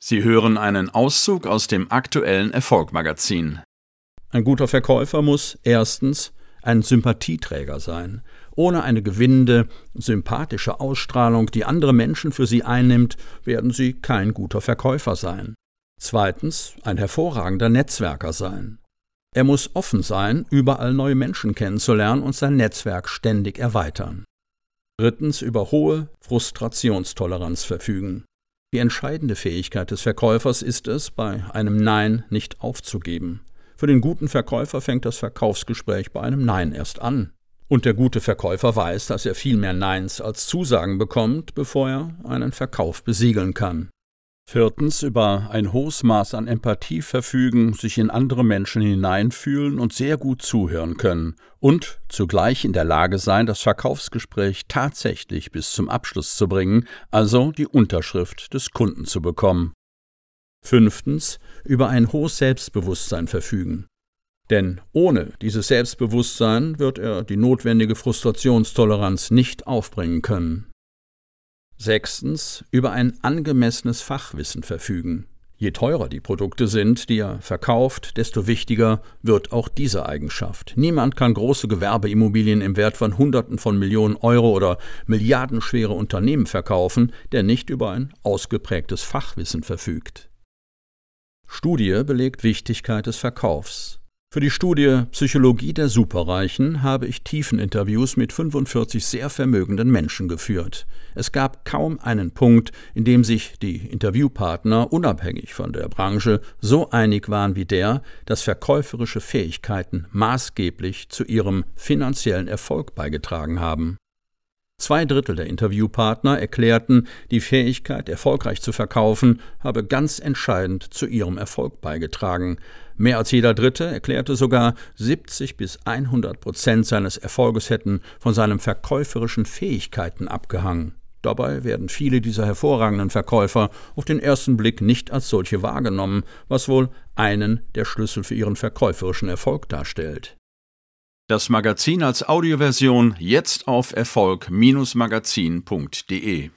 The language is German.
Sie hören einen Auszug aus dem aktuellen Erfolgmagazin. Ein guter Verkäufer muss erstens ein Sympathieträger sein. Ohne eine gewinnende, sympathische Ausstrahlung, die andere Menschen für sie einnimmt, werden sie kein guter Verkäufer sein. Zweitens ein hervorragender Netzwerker sein. Er muss offen sein, überall neue Menschen kennenzulernen und sein Netzwerk ständig erweitern. Drittens über hohe Frustrationstoleranz verfügen. Die entscheidende Fähigkeit des Verkäufers ist es, bei einem Nein nicht aufzugeben. Für den guten Verkäufer fängt das Verkaufsgespräch bei einem Nein erst an. Und der gute Verkäufer weiß, dass er viel mehr Neins als Zusagen bekommt, bevor er einen Verkauf besiegeln kann. Viertens über ein hohes Maß an Empathie verfügen, sich in andere Menschen hineinfühlen und sehr gut zuhören können und zugleich in der Lage sein, das Verkaufsgespräch tatsächlich bis zum Abschluss zu bringen, also die Unterschrift des Kunden zu bekommen. Fünftens über ein hohes Selbstbewusstsein verfügen. Denn ohne dieses Selbstbewusstsein wird er die notwendige Frustrationstoleranz nicht aufbringen können. Sechstens, über ein angemessenes Fachwissen verfügen. Je teurer die Produkte sind, die er verkauft, desto wichtiger wird auch diese Eigenschaft. Niemand kann große Gewerbeimmobilien im Wert von Hunderten von Millionen Euro oder milliardenschwere Unternehmen verkaufen, der nicht über ein ausgeprägtes Fachwissen verfügt. Studie belegt Wichtigkeit des Verkaufs. Für die Studie Psychologie der Superreichen habe ich Tiefeninterviews mit 45 sehr vermögenden Menschen geführt. Es gab kaum einen Punkt, in dem sich die Interviewpartner unabhängig von der Branche so einig waren wie der, dass verkäuferische Fähigkeiten maßgeblich zu ihrem finanziellen Erfolg beigetragen haben. Zwei Drittel der Interviewpartner erklärten, die Fähigkeit, erfolgreich zu verkaufen, habe ganz entscheidend zu ihrem Erfolg beigetragen. Mehr als jeder Dritte erklärte sogar, 70 bis 100 Prozent seines Erfolges hätten von seinen verkäuferischen Fähigkeiten abgehangen. Dabei werden viele dieser hervorragenden Verkäufer auf den ersten Blick nicht als solche wahrgenommen, was wohl einen der Schlüssel für ihren verkäuferischen Erfolg darstellt. Das Magazin als Audioversion jetzt auf Erfolg-magazin.de